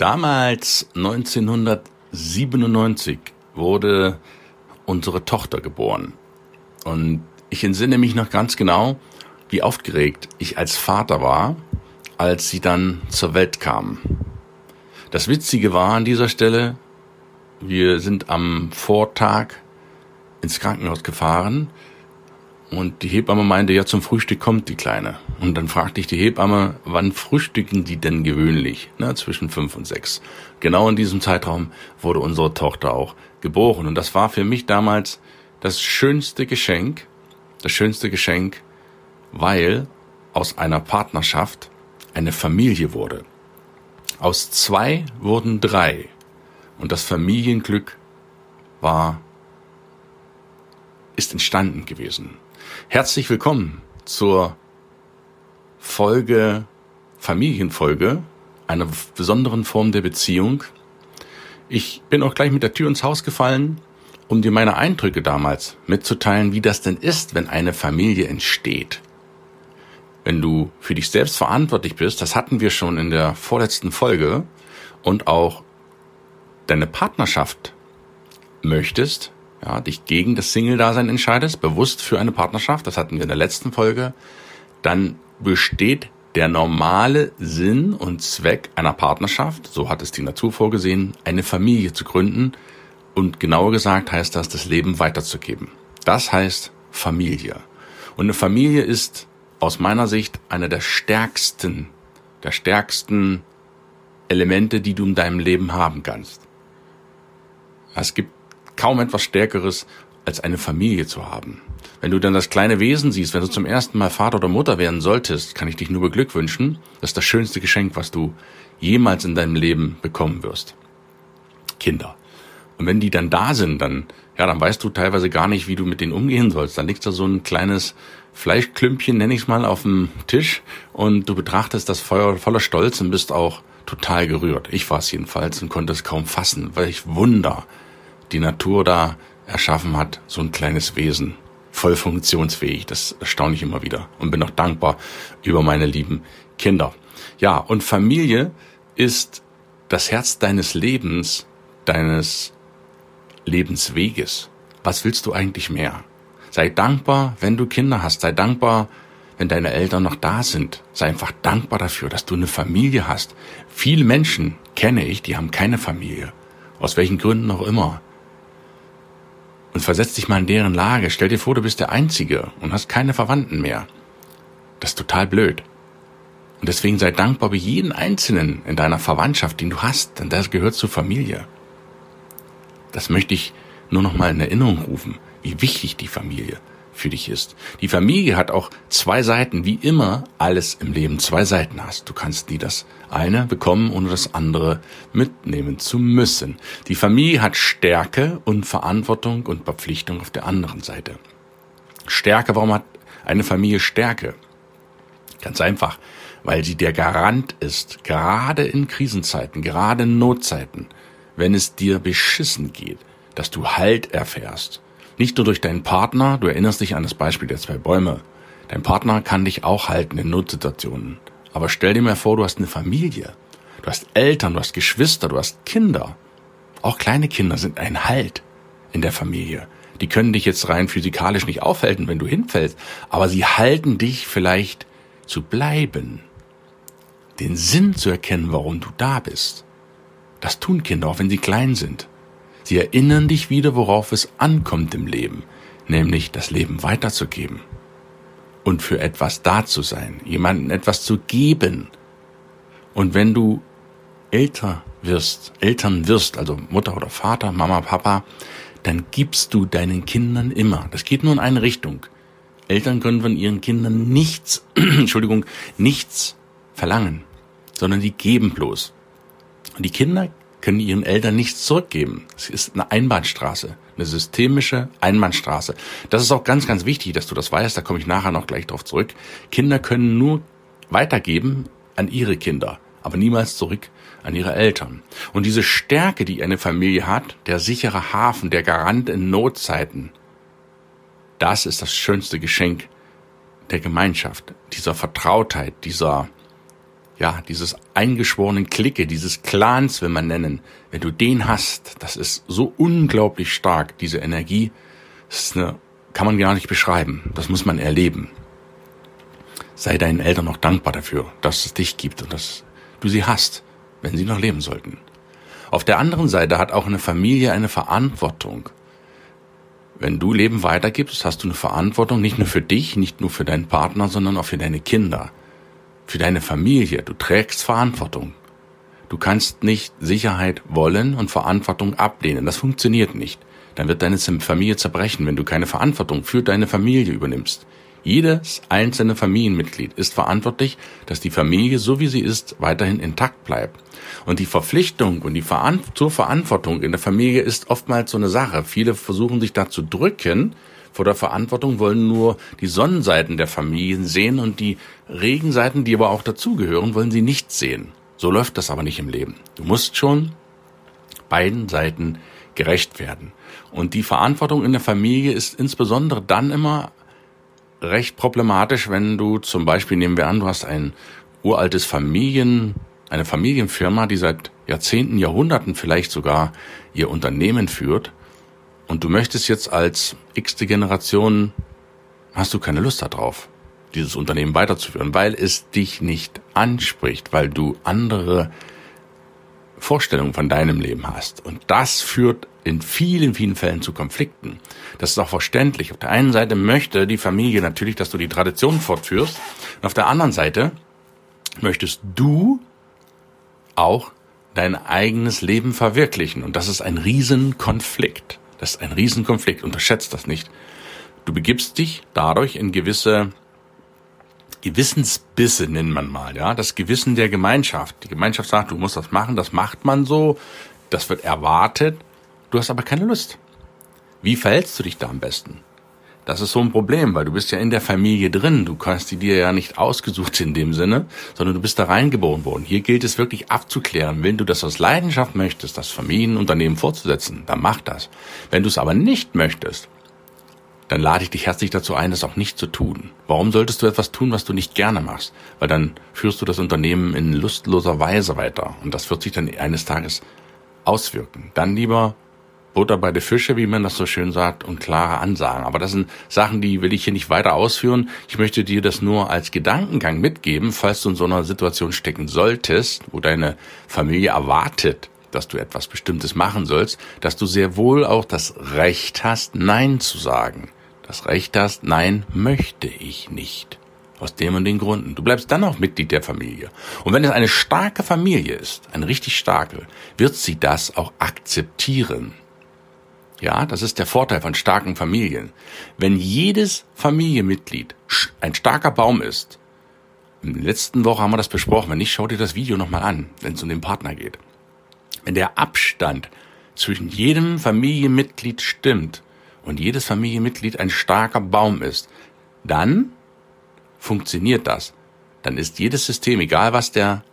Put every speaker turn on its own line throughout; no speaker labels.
Damals, 1997, wurde unsere Tochter geboren. Und ich entsinne mich noch ganz genau, wie aufgeregt ich als Vater war, als sie dann zur Welt kam. Das Witzige war an dieser Stelle, wir sind am Vortag ins Krankenhaus gefahren und die Hebamme meinte, ja, zum Frühstück kommt die Kleine. Und dann fragte ich die Hebamme, wann frühstücken die denn gewöhnlich? Na, zwischen fünf und sechs. Genau in diesem Zeitraum wurde unsere Tochter auch geboren. Und das war für mich damals das schönste Geschenk, das schönste Geschenk, weil aus einer Partnerschaft eine Familie wurde. Aus zwei wurden drei. Und das Familienglück war, ist entstanden gewesen. Herzlich willkommen zur Folge, Familienfolge, einer besonderen Form der Beziehung. Ich bin auch gleich mit der Tür ins Haus gefallen, um dir meine Eindrücke damals mitzuteilen, wie das denn ist, wenn eine Familie entsteht. Wenn du für dich selbst verantwortlich bist, das hatten wir schon in der vorletzten Folge, und auch deine Partnerschaft möchtest, ja, dich gegen das Single-Dasein entscheidest, bewusst für eine Partnerschaft, das hatten wir in der letzten Folge, dann besteht der normale Sinn und Zweck einer Partnerschaft, so hat es die Natur vorgesehen, eine Familie zu gründen und genauer gesagt heißt das, das Leben weiterzugeben. Das heißt Familie. Und eine Familie ist aus meiner Sicht einer der stärksten, der stärksten Elemente, die du in deinem Leben haben kannst. Es gibt kaum etwas Stärkeres, als eine Familie zu haben. Wenn du dann das kleine Wesen siehst, wenn du zum ersten Mal Vater oder Mutter werden solltest, kann ich dich nur beglückwünschen. Das ist das schönste Geschenk, was du jemals in deinem Leben bekommen wirst. Kinder. Und wenn die dann da sind, dann, ja, dann weißt du teilweise gar nicht, wie du mit denen umgehen sollst. Dann liegt da so ein kleines Fleischklümpchen, nenne ich es mal, auf dem Tisch und du betrachtest das Feuer voller Stolz und bist auch total gerührt. Ich war es jedenfalls und konnte es kaum fassen, weil ich Wunder die Natur da erschaffen hat, so ein kleines Wesen, voll funktionsfähig. Das erstaune ich immer wieder und bin auch dankbar über meine lieben Kinder. Ja, und Familie ist das Herz deines Lebens, deines Lebensweges. Was willst du eigentlich mehr? Sei dankbar, wenn du Kinder hast. Sei dankbar, wenn deine Eltern noch da sind. Sei einfach dankbar dafür, dass du eine Familie hast. Viele Menschen kenne ich, die haben keine Familie. Aus welchen Gründen auch immer. Und versetz dich mal in deren Lage. Stell dir vor, du bist der Einzige und hast keine Verwandten mehr. Das ist total blöd. Und deswegen sei dankbar bei jedem Einzelnen in deiner Verwandtschaft, den du hast, denn das gehört zur Familie. Das möchte ich nur noch mal in Erinnerung rufen, wie wichtig die Familie für dich ist. Die Familie hat auch zwei Seiten, wie immer alles im Leben zwei Seiten hast. Du kannst nie das eine bekommen, ohne das andere mitnehmen zu müssen. Die Familie hat Stärke und Verantwortung und Verpflichtung auf der anderen Seite. Stärke, warum hat eine Familie Stärke? Ganz einfach, weil sie der Garant ist, gerade in Krisenzeiten, gerade in Notzeiten, wenn es dir beschissen geht, dass du Halt erfährst, nicht nur durch deinen Partner, du erinnerst dich an das Beispiel der zwei Bäume. Dein Partner kann dich auch halten in Notsituationen. Aber stell dir mal vor, du hast eine Familie. Du hast Eltern, du hast Geschwister, du hast Kinder. Auch kleine Kinder sind ein Halt in der Familie. Die können dich jetzt rein physikalisch nicht aufhalten, wenn du hinfällst, aber sie halten dich vielleicht zu bleiben. Den Sinn zu erkennen, warum du da bist. Das tun Kinder, auch wenn sie klein sind. Sie erinnern dich wieder, worauf es ankommt im Leben, nämlich das Leben weiterzugeben und für etwas da zu sein, jemandem etwas zu geben. Und wenn du älter wirst, Eltern wirst, also Mutter oder Vater, Mama, Papa, dann gibst du deinen Kindern immer. Das geht nur in eine Richtung. Eltern können von ihren Kindern nichts, Entschuldigung, nichts verlangen, sondern die geben bloß. Und die Kinder können ihren Eltern nichts zurückgeben. Es ist eine Einbahnstraße, eine systemische Einbahnstraße. Das ist auch ganz, ganz wichtig, dass du das weißt. Da komme ich nachher noch gleich drauf zurück. Kinder können nur weitergeben an ihre Kinder, aber niemals zurück an ihre Eltern. Und diese Stärke, die eine Familie hat, der sichere Hafen, der Garant in Notzeiten, das ist das schönste Geschenk der Gemeinschaft, dieser Vertrautheit, dieser ja, dieses eingeschworenen Clique, dieses Clans will man nennen, wenn du den hast, das ist so unglaublich stark, diese Energie, das ist eine, kann man gar nicht beschreiben, das muss man erleben. Sei deinen Eltern noch dankbar dafür, dass es dich gibt und dass du sie hast, wenn sie noch leben sollten. Auf der anderen Seite hat auch eine Familie eine Verantwortung. Wenn du Leben weitergibst, hast du eine Verantwortung nicht nur für dich, nicht nur für deinen Partner, sondern auch für deine Kinder für deine Familie. Du trägst Verantwortung. Du kannst nicht Sicherheit wollen und Verantwortung ablehnen. Das funktioniert nicht. Dann wird deine Familie zerbrechen, wenn du keine Verantwortung für deine Familie übernimmst. Jedes einzelne Familienmitglied ist verantwortlich, dass die Familie, so wie sie ist, weiterhin intakt bleibt. Und die Verpflichtung und die Veran zur Verantwortung in der Familie ist oftmals so eine Sache. Viele versuchen sich da zu drücken, vor der Verantwortung, wollen nur die Sonnenseiten der Familien sehen und die Regenseiten, die aber auch dazugehören, wollen sie nicht sehen. So läuft das aber nicht im Leben. Du musst schon beiden Seiten gerecht werden. Und die Verantwortung in der Familie ist insbesondere dann immer recht problematisch, wenn du zum Beispiel, nehmen wir an, du hast ein uraltes Familien, eine Familienfirma, die seit Jahrzehnten, Jahrhunderten vielleicht sogar ihr Unternehmen führt und du möchtest jetzt als x-te Generation, hast du keine Lust darauf, dieses Unternehmen weiterzuführen, weil es dich nicht anspricht, weil du andere Vorstellungen von deinem Leben hast. Und das führt in vielen, vielen Fällen zu Konflikten. Das ist auch verständlich. Auf der einen Seite möchte die Familie natürlich, dass du die Tradition fortführst. Und auf der anderen Seite möchtest du auch dein eigenes Leben verwirklichen. Und das ist ein Riesenkonflikt. Das ist ein Riesenkonflikt, unterschätzt das nicht. Du begibst dich dadurch in gewisse Gewissensbisse, nennt man mal, ja, das Gewissen der Gemeinschaft. Die Gemeinschaft sagt, du musst das machen, das macht man so, das wird erwartet, du hast aber keine Lust. Wie verhältst du dich da am besten? Das ist so ein Problem, weil du bist ja in der Familie drin. Du kannst die dir ja nicht ausgesucht in dem Sinne, sondern du bist da reingeboren worden. Hier gilt es wirklich abzuklären. Wenn du das aus Leidenschaft möchtest, das Familienunternehmen fortzusetzen, dann mach das. Wenn du es aber nicht möchtest, dann lade ich dich herzlich dazu ein, das auch nicht zu tun. Warum solltest du etwas tun, was du nicht gerne machst? Weil dann führst du das Unternehmen in lustloser Weise weiter und das wird sich dann eines Tages auswirken. Dann lieber Butter bei der Fische, wie man das so schön sagt, und klare Ansagen. Aber das sind Sachen, die will ich hier nicht weiter ausführen. Ich möchte dir das nur als Gedankengang mitgeben, falls du in so einer Situation stecken solltest, wo deine Familie erwartet, dass du etwas Bestimmtes machen sollst, dass du sehr wohl auch das Recht hast, Nein zu sagen. Das Recht hast, Nein möchte ich nicht. Aus dem und den Gründen. Du bleibst dann auch Mitglied der Familie. Und wenn es eine starke Familie ist, eine richtig starke, wird sie das auch akzeptieren. Ja, das ist der Vorteil von starken Familien. Wenn jedes Familienmitglied ein starker Baum ist, in der letzten Woche haben wir das besprochen, wenn nicht, schau dir das Video nochmal an, wenn es um den Partner geht. Wenn der Abstand zwischen jedem Familienmitglied stimmt und jedes Familienmitglied ein starker Baum ist, dann funktioniert das. Dann ist jedes System, egal was der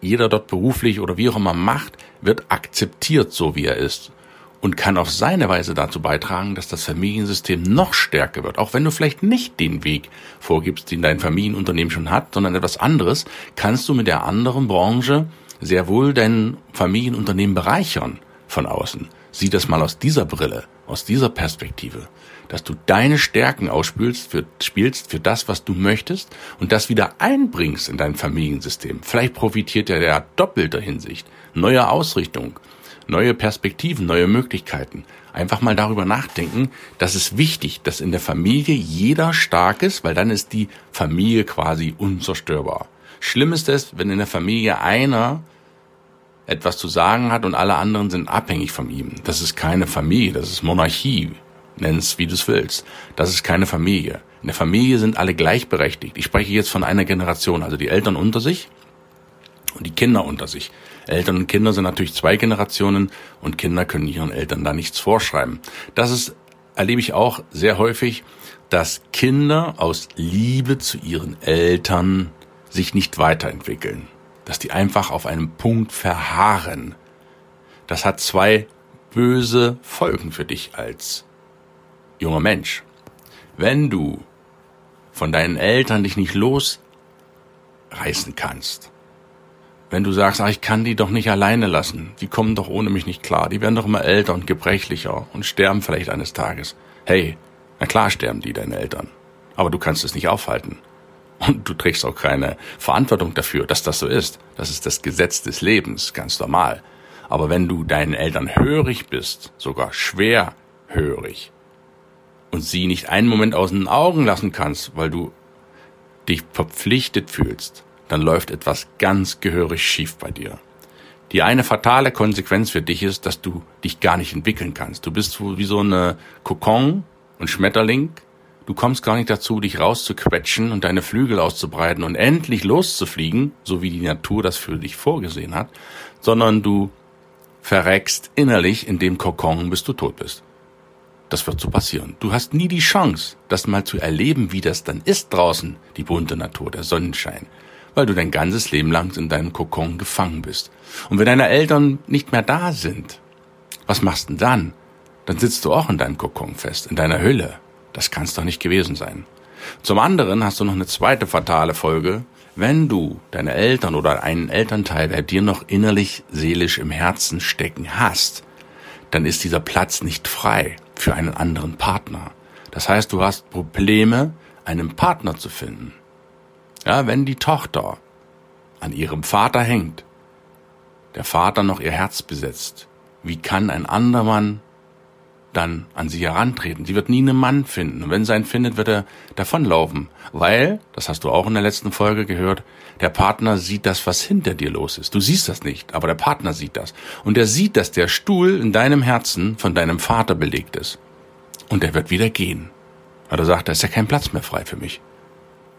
jeder dort beruflich oder wie auch immer macht, wird akzeptiert, so wie er ist und kann auf seine Weise dazu beitragen, dass das Familiensystem noch stärker wird. Auch wenn du vielleicht nicht den Weg vorgibst, den dein Familienunternehmen schon hat, sondern etwas anderes, kannst du mit der anderen Branche sehr wohl dein Familienunternehmen bereichern von außen. Sieh das mal aus dieser Brille, aus dieser Perspektive, dass du deine Stärken ausspielst für, spielst für das, was du möchtest und das wieder einbringst in dein Familiensystem. Vielleicht profitiert er der doppelter Hinsicht, neuer Ausrichtung, neue Perspektiven, neue Möglichkeiten. Einfach mal darüber nachdenken, das ist wichtig, dass in der Familie jeder stark ist, weil dann ist die Familie quasi unzerstörbar. Schlimm ist es, wenn in der Familie einer etwas zu sagen hat und alle anderen sind abhängig von ihm. Das ist keine Familie, das ist Monarchie. Nenn es, wie du es willst. Das ist keine Familie. In der Familie sind alle gleichberechtigt. Ich spreche jetzt von einer Generation, also die Eltern unter sich und die Kinder unter sich. Eltern und Kinder sind natürlich zwei Generationen und Kinder können ihren Eltern da nichts vorschreiben. Das ist, erlebe ich auch sehr häufig, dass Kinder aus Liebe zu ihren Eltern sich nicht weiterentwickeln. Dass die einfach auf einem Punkt verharren. Das hat zwei böse Folgen für dich als junger Mensch. Wenn du von deinen Eltern dich nicht losreißen kannst, wenn du sagst, ach, ich kann die doch nicht alleine lassen, die kommen doch ohne mich nicht klar, die werden doch immer älter und gebrechlicher und sterben vielleicht eines Tages. Hey, na klar sterben die, deine Eltern. Aber du kannst es nicht aufhalten. Und du trägst auch keine Verantwortung dafür, dass das so ist. Das ist das Gesetz des Lebens, ganz normal. Aber wenn du deinen Eltern hörig bist, sogar schwer hörig, und sie nicht einen Moment aus den Augen lassen kannst, weil du dich verpflichtet fühlst, dann läuft etwas ganz gehörig schief bei dir. Die eine fatale Konsequenz für dich ist, dass du dich gar nicht entwickeln kannst. Du bist wie so eine Kokon und Schmetterling. Du kommst gar nicht dazu, dich rauszuquetschen und deine Flügel auszubreiten und endlich loszufliegen, so wie die Natur das für dich vorgesehen hat, sondern du verreckst innerlich in dem Kokon, bis du tot bist. Das wird so passieren. Du hast nie die Chance, das mal zu erleben, wie das dann ist draußen, die bunte Natur, der Sonnenschein, weil du dein ganzes Leben lang in deinem Kokon gefangen bist. Und wenn deine Eltern nicht mehr da sind, was machst du denn dann? Dann sitzt du auch in deinem Kokon fest, in deiner Hülle. Das kann's doch nicht gewesen sein. Zum anderen hast du noch eine zweite fatale Folge. Wenn du deine Eltern oder einen Elternteil, der dir noch innerlich, seelisch im Herzen stecken hast, dann ist dieser Platz nicht frei für einen anderen Partner. Das heißt, du hast Probleme, einen Partner zu finden. Ja, wenn die Tochter an ihrem Vater hängt, der Vater noch ihr Herz besetzt, wie kann ein anderer Mann dann an sie herantreten? Sie wird nie einen Mann finden. Und wenn sie einen findet, wird er davonlaufen. Weil, das hast du auch in der letzten Folge gehört, der Partner sieht das, was hinter dir los ist. Du siehst das nicht, aber der Partner sieht das. Und er sieht, dass der Stuhl in deinem Herzen von deinem Vater belegt ist. Und er wird wieder gehen. Weil er sagt, da ist ja kein Platz mehr frei für mich.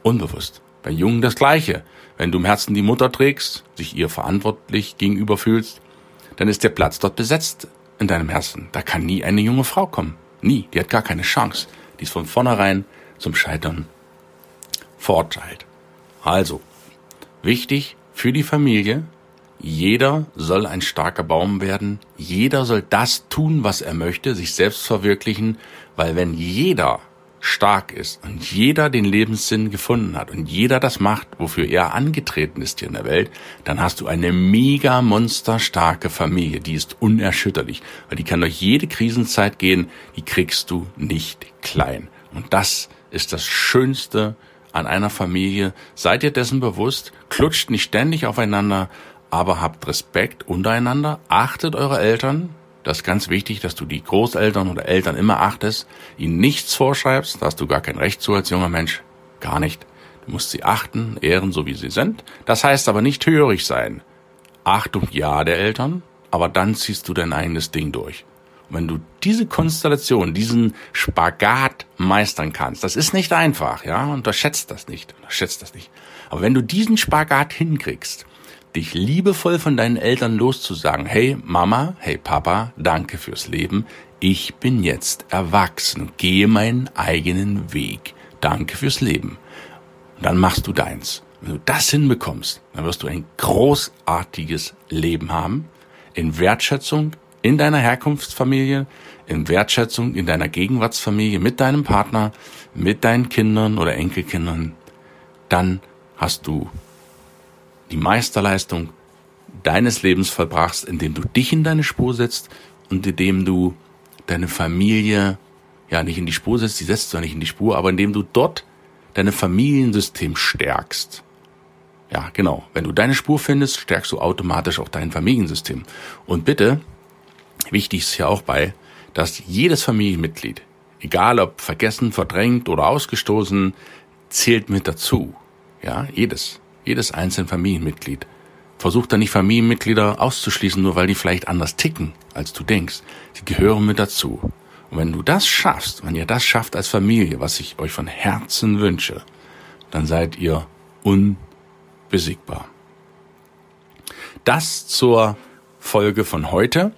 Unbewusst. Bei Jungen das Gleiche. Wenn du im Herzen die Mutter trägst, sich ihr verantwortlich gegenüber fühlst, dann ist der Platz dort besetzt in deinem Herzen. Da kann nie eine junge Frau kommen. Nie. Die hat gar keine Chance. Die ist von vornherein zum Scheitern verurteilt. Also, wichtig für die Familie, jeder soll ein starker Baum werden. Jeder soll das tun, was er möchte, sich selbst verwirklichen, weil wenn jeder stark ist und jeder den Lebenssinn gefunden hat und jeder das macht, wofür er angetreten ist hier in der Welt, dann hast du eine mega monsterstarke Familie, die ist unerschütterlich, weil die kann durch jede Krisenzeit gehen, die kriegst du nicht klein. Und das ist das Schönste an einer Familie. Seid ihr dessen bewusst, klutscht nicht ständig aufeinander, aber habt Respekt untereinander, achtet eure Eltern, das ist ganz wichtig, dass du die Großeltern oder Eltern immer achtest, ihnen nichts vorschreibst, da hast du gar kein Recht zu als junger Mensch, gar nicht. Du musst sie achten, ehren, so wie sie sind. Das heißt aber nicht hörig sein. Achtung ja der Eltern, aber dann ziehst du dein eigenes Ding durch. Und wenn du diese Konstellation, diesen Spagat meistern kannst, das ist nicht einfach, ja, unterschätzt das nicht, unterschätzt das nicht. Aber wenn du diesen Spagat hinkriegst, dich liebevoll von deinen Eltern loszusagen, hey Mama, hey Papa, danke fürs Leben, ich bin jetzt erwachsen gehe meinen eigenen Weg. Danke fürs Leben. Und dann machst du deins. Wenn du das hinbekommst, dann wirst du ein großartiges Leben haben, in Wertschätzung in deiner Herkunftsfamilie, in Wertschätzung in deiner Gegenwartsfamilie, mit deinem Partner, mit deinen Kindern oder Enkelkindern, dann hast du die Meisterleistung deines Lebens vollbrachst, indem du dich in deine Spur setzt und indem du deine Familie ja nicht in die Spur setzt, die setzt zwar nicht in die Spur, aber indem du dort deine Familiensystem stärkst. Ja, genau. Wenn du deine Spur findest, stärkst du automatisch auch dein Familiensystem. Und bitte, wichtig ist ja auch bei, dass jedes Familienmitglied, egal ob vergessen, verdrängt oder ausgestoßen, zählt mit dazu. Ja, jedes jedes einzelne Familienmitglied. Versuch da nicht Familienmitglieder auszuschließen, nur weil die vielleicht anders ticken, als du denkst. Die gehören mit dazu. Und wenn du das schaffst, wenn ihr das schafft als Familie, was ich euch von Herzen wünsche, dann seid ihr unbesiegbar. Das zur Folge von heute.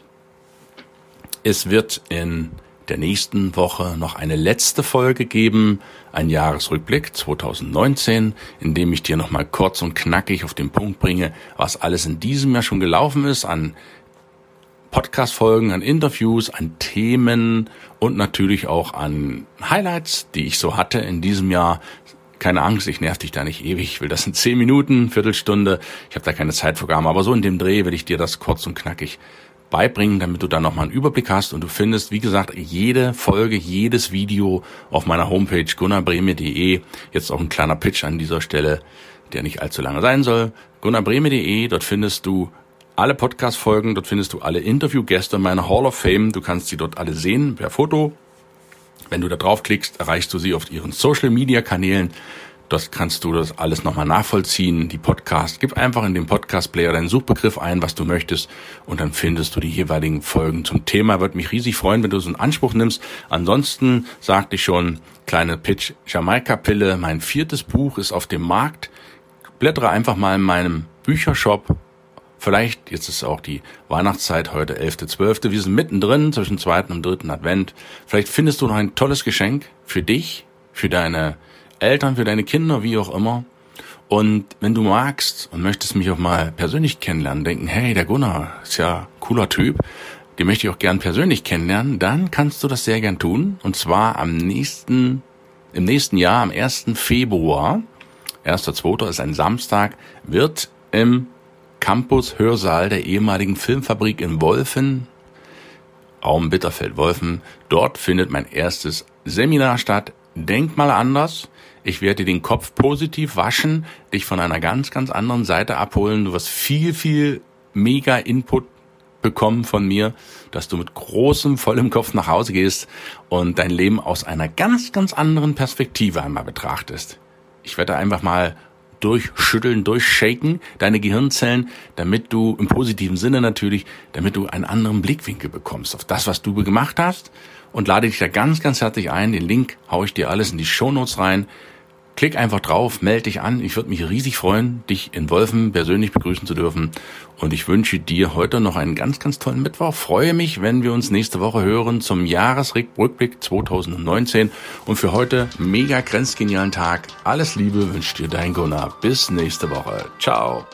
Es wird in der nächsten Woche noch eine letzte Folge geben, ein Jahresrückblick 2019, in dem ich dir nochmal kurz und knackig auf den Punkt bringe, was alles in diesem Jahr schon gelaufen ist an Podcast-Folgen, an Interviews, an Themen und natürlich auch an Highlights, die ich so hatte in diesem Jahr. Keine Angst, ich nerv dich da nicht ewig. Ich will das in zehn Minuten, Viertelstunde. Ich habe da keine Zeitvorgaben, aber so in dem Dreh will ich dir das kurz und knackig beibringen, damit du da nochmal einen Überblick hast und du findest, wie gesagt, jede Folge, jedes Video auf meiner Homepage gunnarbreme.de. Jetzt auch ein kleiner Pitch an dieser Stelle, der nicht allzu lange sein soll. gunnarbreme.de, dort findest du alle Podcast-Folgen, dort findest du alle Interviewgäste meiner Hall of Fame. Du kannst sie dort alle sehen per Foto. Wenn du da draufklickst, erreichst du sie auf ihren Social-Media-Kanälen. Dort kannst du das alles nochmal nachvollziehen. Die Podcast, gib einfach in den Podcast-Player deinen Suchbegriff ein, was du möchtest, und dann findest du die jeweiligen Folgen zum Thema. Würde mich riesig freuen, wenn du so einen Anspruch nimmst. Ansonsten sagte ich schon, kleine Pitch, Jamaika-Pille, mein viertes Buch ist auf dem Markt. Blättere einfach mal in meinem Büchershop Vielleicht, jetzt ist auch die Weihnachtszeit, heute 11.12., wir sind mittendrin zwischen zweiten und dritten Advent. Vielleicht findest du noch ein tolles Geschenk für dich, für deine Eltern, für deine Kinder, wie auch immer. Und wenn du magst und möchtest mich auch mal persönlich kennenlernen, denken, hey, der Gunnar ist ja cooler Typ, den möchte ich auch gern persönlich kennenlernen, dann kannst du das sehr gern tun. Und zwar am nächsten, im nächsten Jahr, am 1. Februar, 1.2. ist ein Samstag, wird im Campus Hörsaal der ehemaligen Filmfabrik in Wolfen, Raum Bitterfeld-Wolfen. Dort findet mein erstes Seminar statt. Denk mal anders. Ich werde den Kopf positiv waschen, dich von einer ganz, ganz anderen Seite abholen. Du wirst viel, viel mega Input bekommen von mir, dass du mit großem, vollem Kopf nach Hause gehst und dein Leben aus einer ganz, ganz anderen Perspektive einmal betrachtest. Ich werde einfach mal durchschütteln, durchshaken, deine Gehirnzellen, damit du im positiven Sinne natürlich, damit du einen anderen Blickwinkel bekommst auf das, was du gemacht hast und lade dich da ganz, ganz herzlich ein. Den Link haue ich dir alles in die Shownotes rein. Klick einfach drauf, melde dich an. Ich würde mich riesig freuen, dich in Wolfen persönlich begrüßen zu dürfen. Und ich wünsche dir heute noch einen ganz, ganz tollen Mittwoch. Freue mich, wenn wir uns nächste Woche hören zum Jahresrückblick 2019. Und für heute mega grenzgenialen Tag. Alles Liebe wünscht dir dein Gunnar. Bis nächste Woche. Ciao.